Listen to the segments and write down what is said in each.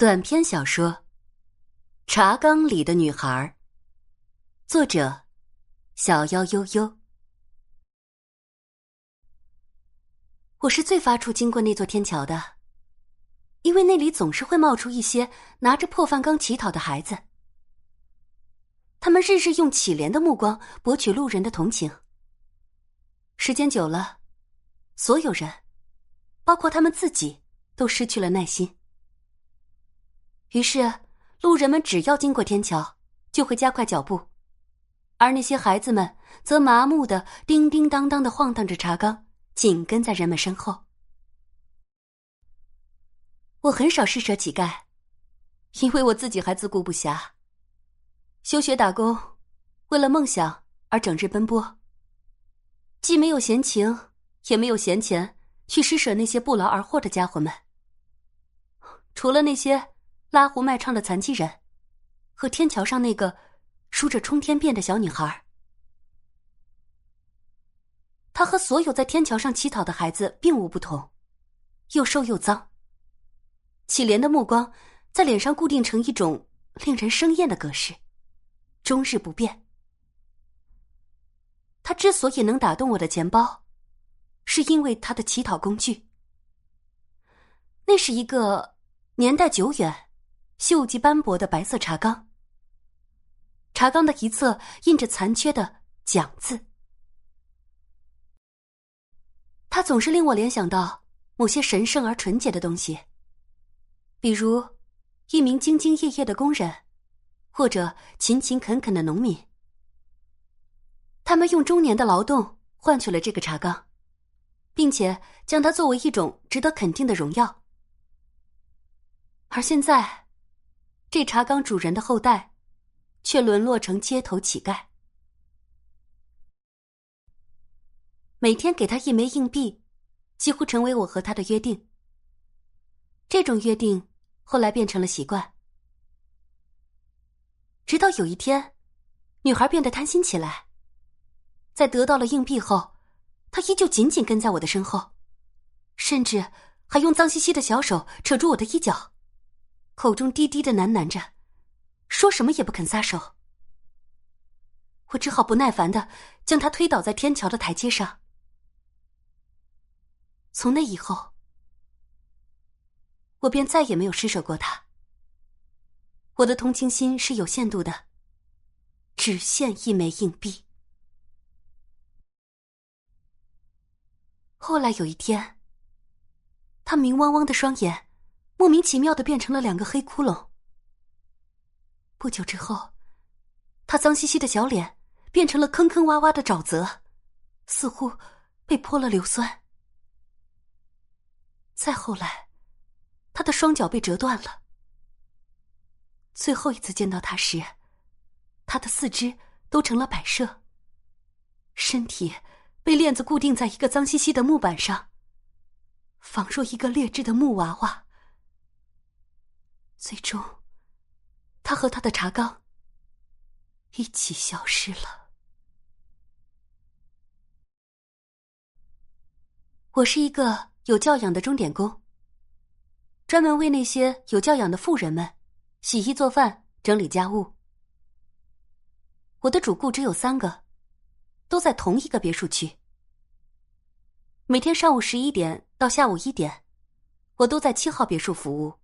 短篇小说《茶缸里的女孩》，作者：小妖悠悠。我是最发怵经过那座天桥的，因为那里总是会冒出一些拿着破饭缸乞讨的孩子，他们日日用乞怜的目光博取路人的同情。时间久了，所有人，包括他们自己，都失去了耐心。于是，路人们只要经过天桥，就会加快脚步，而那些孩子们则麻木的叮叮当当的晃荡着茶缸，紧跟在人们身后。我很少施舍乞丐，因为我自己还自顾不暇。休学打工，为了梦想而整日奔波，既没有闲情，也没有闲钱去施舍那些不劳而获的家伙们。除了那些。拉胡卖唱的残疾人，和天桥上那个梳着冲天辫的小女孩。她和所有在天桥上乞讨的孩子并无不同，又瘦又脏。乞怜的目光在脸上固定成一种令人生厌的格式，终日不变。他之所以能打动我的钱包，是因为他的乞讨工具。那是一个年代久远。锈迹斑驳的白色茶缸，茶缸的一侧印着残缺的“奖”字。它总是令我联想到某些神圣而纯洁的东西，比如一名兢兢业业的工人，或者勤勤恳恳的农民。他们用中年的劳动换取了这个茶缸，并且将它作为一种值得肯定的荣耀。而现在。这茶缸主人的后代，却沦落成街头乞丐。每天给他一枚硬币，几乎成为我和他的约定。这种约定后来变成了习惯。直到有一天，女孩变得贪心起来，在得到了硬币后，她依旧紧紧跟在我的身后，甚至还用脏兮兮的小手扯住我的衣角。口中低低的喃喃着，说什么也不肯撒手。我只好不耐烦的将他推倒在天桥的台阶上。从那以后，我便再也没有施舍过他。我的同情心是有限度的，只限一枚硬币。后来有一天，他明汪汪的双眼。莫名其妙的变成了两个黑窟窿。不久之后，他脏兮兮的小脸变成了坑坑洼洼的沼泽，似乎被泼了硫酸。再后来，他的双脚被折断了。最后一次见到他时，他的四肢都成了摆设，身体被链子固定在一个脏兮兮的木板上，仿若一个劣质的木娃娃。最终，他和他的茶缸一起消失了。我是一个有教养的钟点工，专门为那些有教养的富人们洗衣做饭、整理家务。我的主顾只有三个，都在同一个别墅区。每天上午十一点到下午一点，我都在七号别墅服务。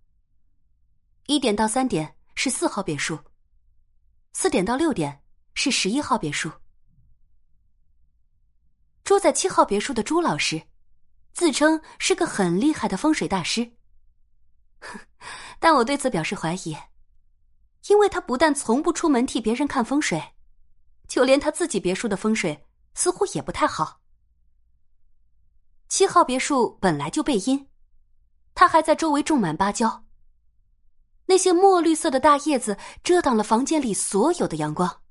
一点到三点是四号别墅，四点到六点是十一号别墅。住在七号别墅的朱老师，自称是个很厉害的风水大师，但我对此表示怀疑，因为他不但从不出门替别人看风水，就连他自己别墅的风水似乎也不太好。七号别墅本来就背阴，他还在周围种满芭蕉。那些墨绿色的大叶子遮挡了房间里所有的阳光。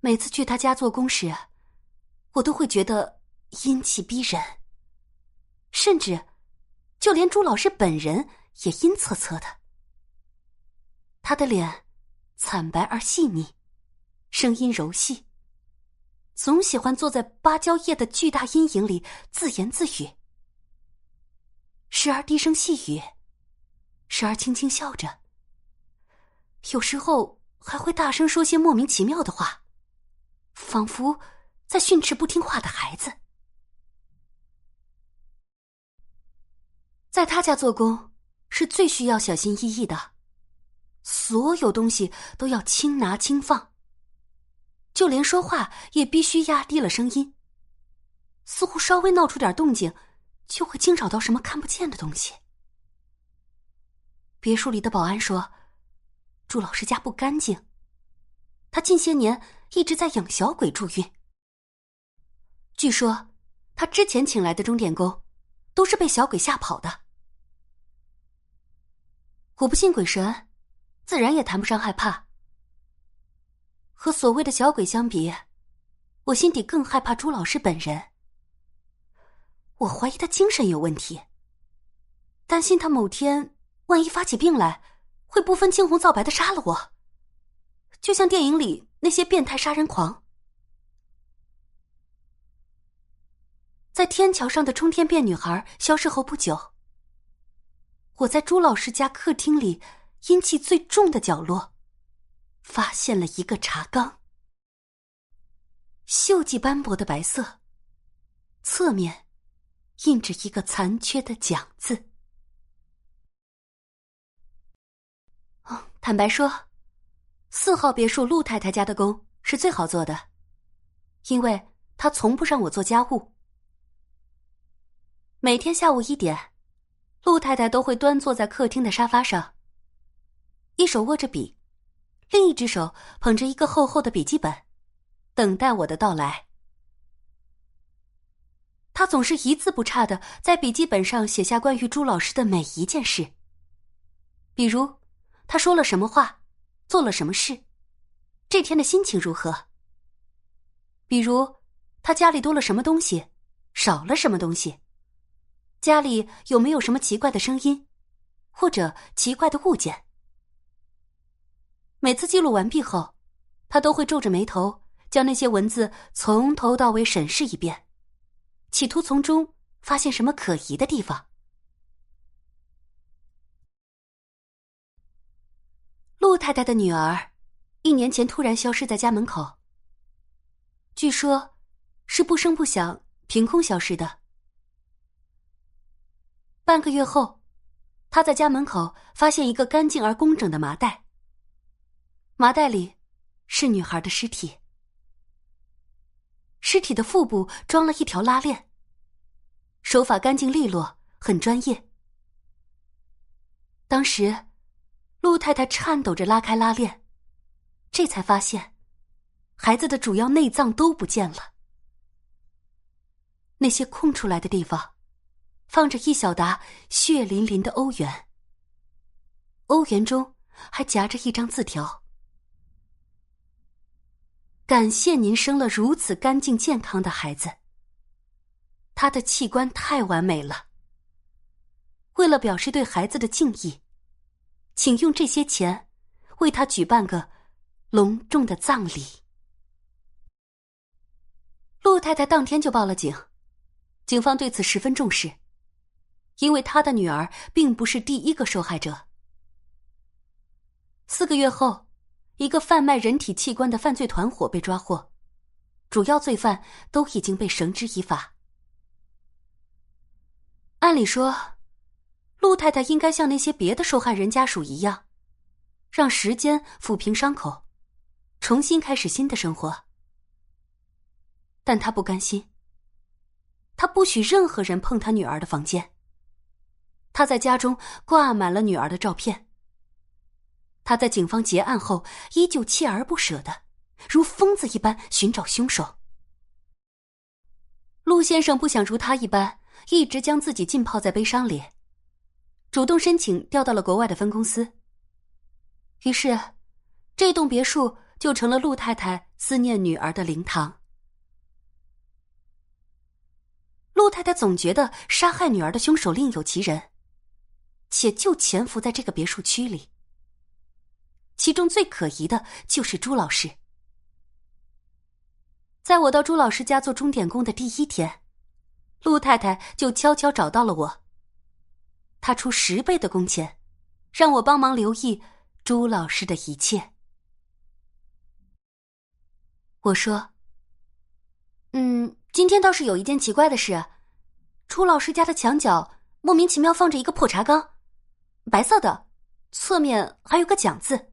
每次去他家做工时，我都会觉得阴气逼人，甚至就连朱老师本人也阴恻恻的。他的脸惨白而细腻，声音柔细，总喜欢坐在芭蕉叶的巨大阴影里自言自语，时而低声细语。时而轻轻笑着，有时候还会大声说些莫名其妙的话，仿佛在训斥不听话的孩子。在他家做工是最需要小心翼翼的，所有东西都要轻拿轻放，就连说话也必须压低了声音。似乎稍微闹出点动静，就会惊扰到什么看不见的东西。别墅里的保安说，朱老师家不干净，他近些年一直在养小鬼助孕。据说，他之前请来的钟点工，都是被小鬼吓跑的。我不信鬼神，自然也谈不上害怕。和所谓的小鬼相比，我心底更害怕朱老师本人。我怀疑他精神有问题，担心他某天万一发起病来，会不分青红皂白的杀了我，就像电影里那些变态杀人狂。在天桥上的冲天辫女孩消失后不久。我在朱老师家客厅里阴气最重的角落，发现了一个茶缸，锈迹斑驳的白色，侧面印着一个残缺的“奖”字。坦白说，四号别墅陆太太家的工是最好做的，因为她从不让我做家务，每天下午一点。陆太太都会端坐在客厅的沙发上，一手握着笔，另一只手捧着一个厚厚的笔记本，等待我的到来。他总是一字不差的在笔记本上写下关于朱老师的每一件事，比如他说了什么话，做了什么事，这天的心情如何；比如他家里多了什么东西，少了什么东西。家里有没有什么奇怪的声音，或者奇怪的物件？每次记录完毕后，他都会皱着眉头，将那些文字从头到尾审视一遍，企图从中发现什么可疑的地方。太太的女儿，一年前突然消失在家门口。据说，是不声不响，凭空消失的。半个月后，他在家门口发现一个干净而工整的麻袋。麻袋里是女孩的尸体，尸体的腹部装了一条拉链，手法干净利落，很专业。当时，陆太太颤抖着拉开拉链，这才发现，孩子的主要内脏都不见了，那些空出来的地方。放着一小沓血淋淋的欧元，欧元中还夹着一张字条：“感谢您生了如此干净健康的孩子。他的器官太完美了。为了表示对孩子的敬意，请用这些钱为他举办个隆重的葬礼。”陆太太当天就报了警，警方对此十分重视。因为他的女儿并不是第一个受害者。四个月后，一个贩卖人体器官的犯罪团伙被抓获，主要罪犯都已经被绳之以法。按理说，陆太太应该像那些别的受害人家属一样，让时间抚平伤口，重新开始新的生活。但她不甘心，她不许任何人碰她女儿的房间。他在家中挂满了女儿的照片。他在警方结案后依旧锲而不舍的，如疯子一般寻找凶手。陆先生不想如他一般一直将自己浸泡在悲伤里，主动申请调到了国外的分公司。于是，这栋别墅就成了陆太太思念女儿的灵堂。陆太太总觉得杀害女儿的凶手另有其人。且就潜伏在这个别墅区里。其中最可疑的就是朱老师。在我到朱老师家做钟点工的第一天，陆太太就悄悄找到了我。他出十倍的工钱，让我帮忙留意朱老师的一切。我说：“嗯，今天倒是有一件奇怪的事，朱老师家的墙角莫名其妙放着一个破茶缸，白色的，侧面还有个奖字。”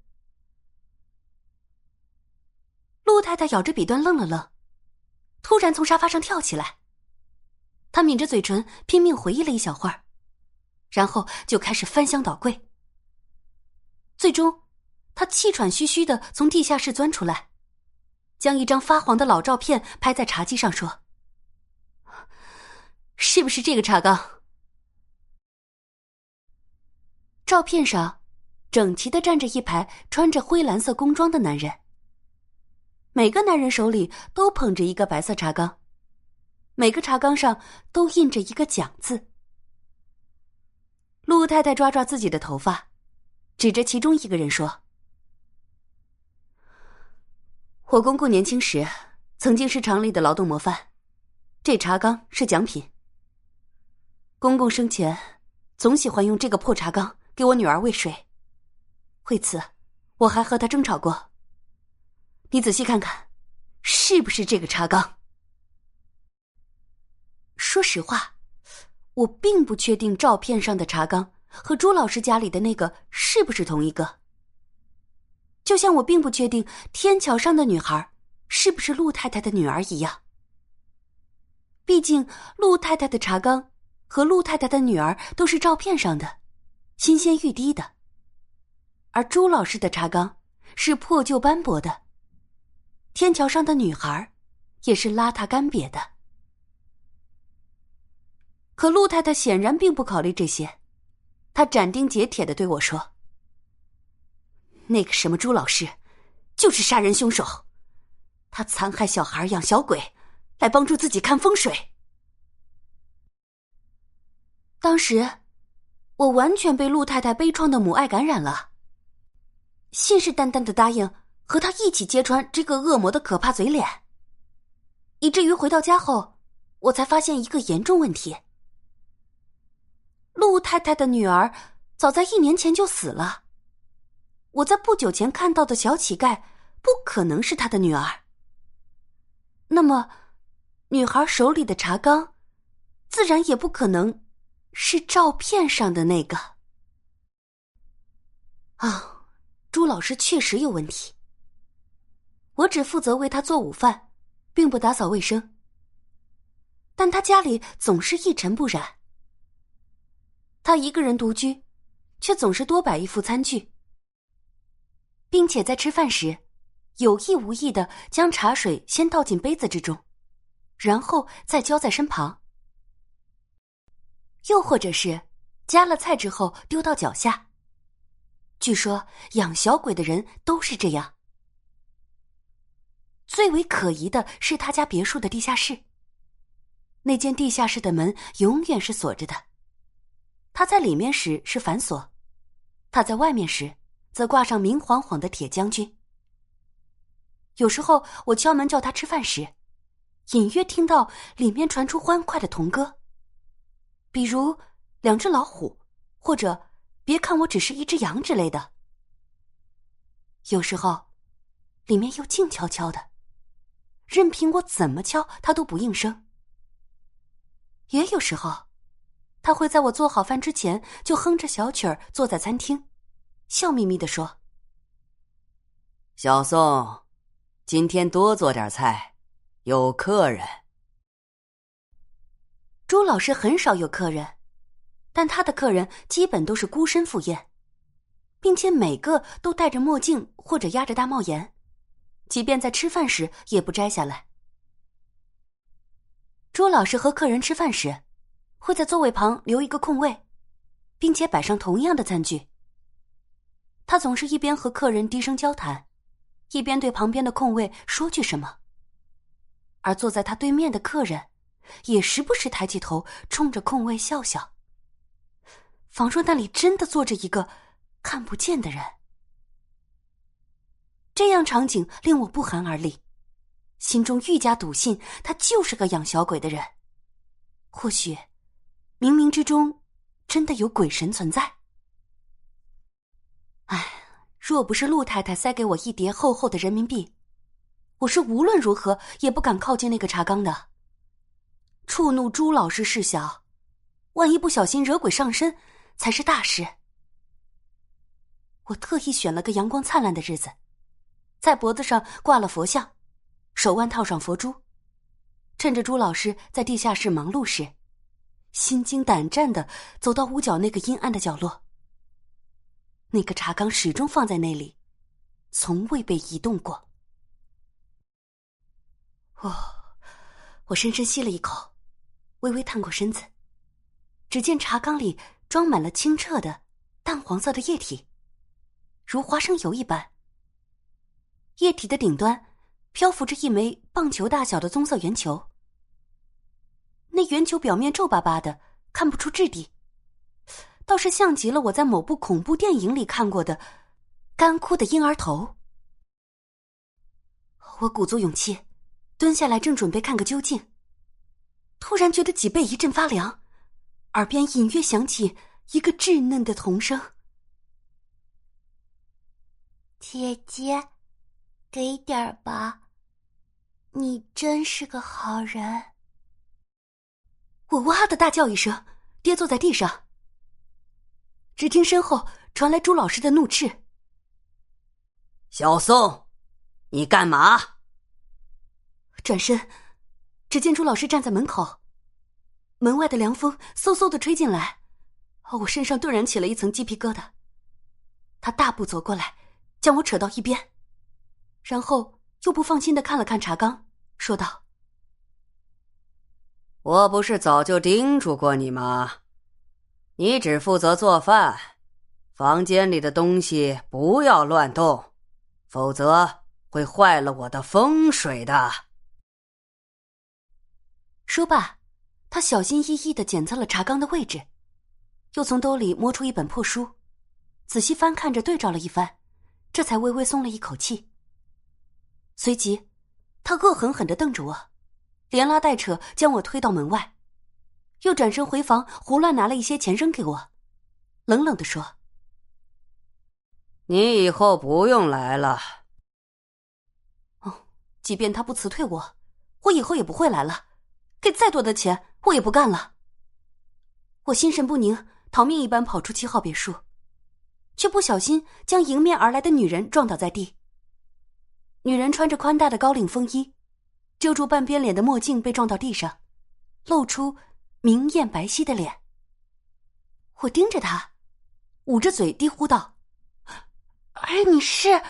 陆太太咬着笔端愣了愣，突然从沙发上跳起来。她抿着嘴唇，拼命回忆了一小会儿，然后就开始翻箱倒柜。最终，他气喘吁吁的从地下室钻出来，将一张发黄的老照片拍在茶几上，说：“是不是这个茶缸？”照片上，整齐的站着一排穿着灰蓝色工装的男人。每个男人手里都捧着一个白色茶缸，每个茶缸上都印着一个“奖”字。陆太太抓抓自己的头发，指着其中一个人说：“我公公年轻时曾经是厂里的劳动模范，这茶缸是奖品。公公生前总喜欢用这个破茶缸给我女儿喂水，为此我还和他争吵过。”你仔细看看，是不是这个茶缸？说实话，我并不确定照片上的茶缸和朱老师家里的那个是不是同一个。就像我并不确定天桥上的女孩是不是陆太太的女儿一样。毕竟，陆太太的茶缸和陆太太的女儿都是照片上的，新鲜欲滴的，而朱老师的茶缸是破旧斑驳的。天桥上的女孩，也是邋遢干瘪的。可陆太太显然并不考虑这些，她斩钉截铁的对我说：“那个什么朱老师，就是杀人凶手，他残害小孩养小鬼，来帮助自己看风水。”当时，我完全被陆太太悲怆的母爱感染了，信誓旦旦的答应。和他一起揭穿这个恶魔的可怕嘴脸，以至于回到家后，我才发现一个严重问题：陆太太的女儿早在一年前就死了。我在不久前看到的小乞丐不可能是他的女儿。那么，女孩手里的茶缸，自然也不可能是照片上的那个。啊，朱老师确实有问题。我只负责为他做午饭，并不打扫卫生。但他家里总是一尘不染。他一个人独居，却总是多摆一副餐具，并且在吃饭时，有意无意的将茶水先倒进杯子之中，然后再浇在身旁。又或者是夹了菜之后丢到脚下。据说养小鬼的人都是这样。最为可疑的是他家别墅的地下室。那间地下室的门永远是锁着的，他在里面时是反锁，他在外面时则挂上明晃晃的铁将军。有时候我敲门叫他吃饭时，隐约听到里面传出欢快的童歌，比如《两只老虎》或者《别看我只是一只羊》之类的。有时候，里面又静悄悄的。任凭我怎么敲，他都不应声。也有时候，他会在我做好饭之前就哼着小曲儿坐在餐厅，笑眯眯的说：“小宋，今天多做点菜，有客人。”朱老师很少有客人，但他的客人基本都是孤身赴宴，并且每个都戴着墨镜或者压着大帽檐。即便在吃饭时也不摘下来。朱老师和客人吃饭时，会在座位旁留一个空位，并且摆上同样的餐具。他总是一边和客人低声交谈，一边对旁边的空位说句什么。而坐在他对面的客人，也时不时抬起头冲着空位笑笑，仿若那里真的坐着一个看不见的人。这样场景令我不寒而栗，心中愈加笃信他就是个养小鬼的人。或许，冥冥之中真的有鬼神存在。若不是陆太太塞给我一叠厚厚的人民币，我是无论如何也不敢靠近那个茶缸的。触怒朱老师事小，万一不小心惹鬼上身，才是大事。我特意选了个阳光灿烂的日子，在脖子上挂了佛像，手腕套上佛珠，趁着朱老师在地下室忙碌时，心惊胆战的走到屋角那个阴暗的角落。那个茶缸始终放在那里，从未被移动过。哦，我深深吸了一口，微微探过身子，只见茶缸里装满了清澈的淡黄色的液体，如花生油一般。液体的顶端漂浮着一枚棒球大小的棕色圆球，那圆球表面皱巴巴的，看不出质地。倒是像极了我在某部恐怖电影里看过的干枯的婴儿头。我鼓足勇气，蹲下来，正准备看个究竟，突然觉得脊背一阵发凉，耳边隐约响起一个稚嫩的童声：“姐姐，给点儿吧，你真是个好人。”我哇的大叫一声，跌坐在地上。只听身后传来朱老师的怒斥：“小宋，你干嘛？”转身，只见朱老师站在门口，门外的凉风嗖嗖的吹进来，我身上顿然起了一层鸡皮疙瘩。他大步走过来，将我扯到一边，然后又不放心的看了看茶缸，说道：“我不是早就叮嘱过你吗？”你只负责做饭，房间里的东西不要乱动，否则会坏了我的风水的。说罢，他小心翼翼的检测了茶缸的位置，又从兜里摸出一本破书，仔细翻看着对照了一番，这才微微松了一口气。随即，他恶狠狠的瞪着我，连拉带扯将我推到门外。又转身回房，胡乱拿了一些钱扔给我，冷冷的说：“你以后不用来了。”哦，即便他不辞退我，我以后也不会来了。给再多的钱，我也不干了。我心神不宁，逃命一般跑出七号别墅，却不小心将迎面而来的女人撞倒在地。女人穿着宽大的高领风衣，遮住半边脸的墨镜被撞到地上，露出。明艳白皙的脸，我盯着他，捂着嘴低呼道：“哎，你是？”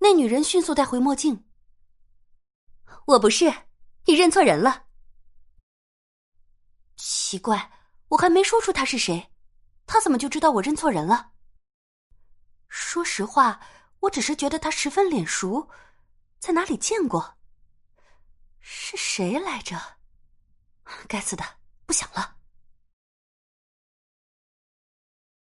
那女人迅速戴回墨镜。我不是，你认错人了。奇怪，我还没说出他是谁，他怎么就知道我认错人了？说实话，我只是觉得他十分脸熟，在哪里见过？是谁来着？该死的，不想了。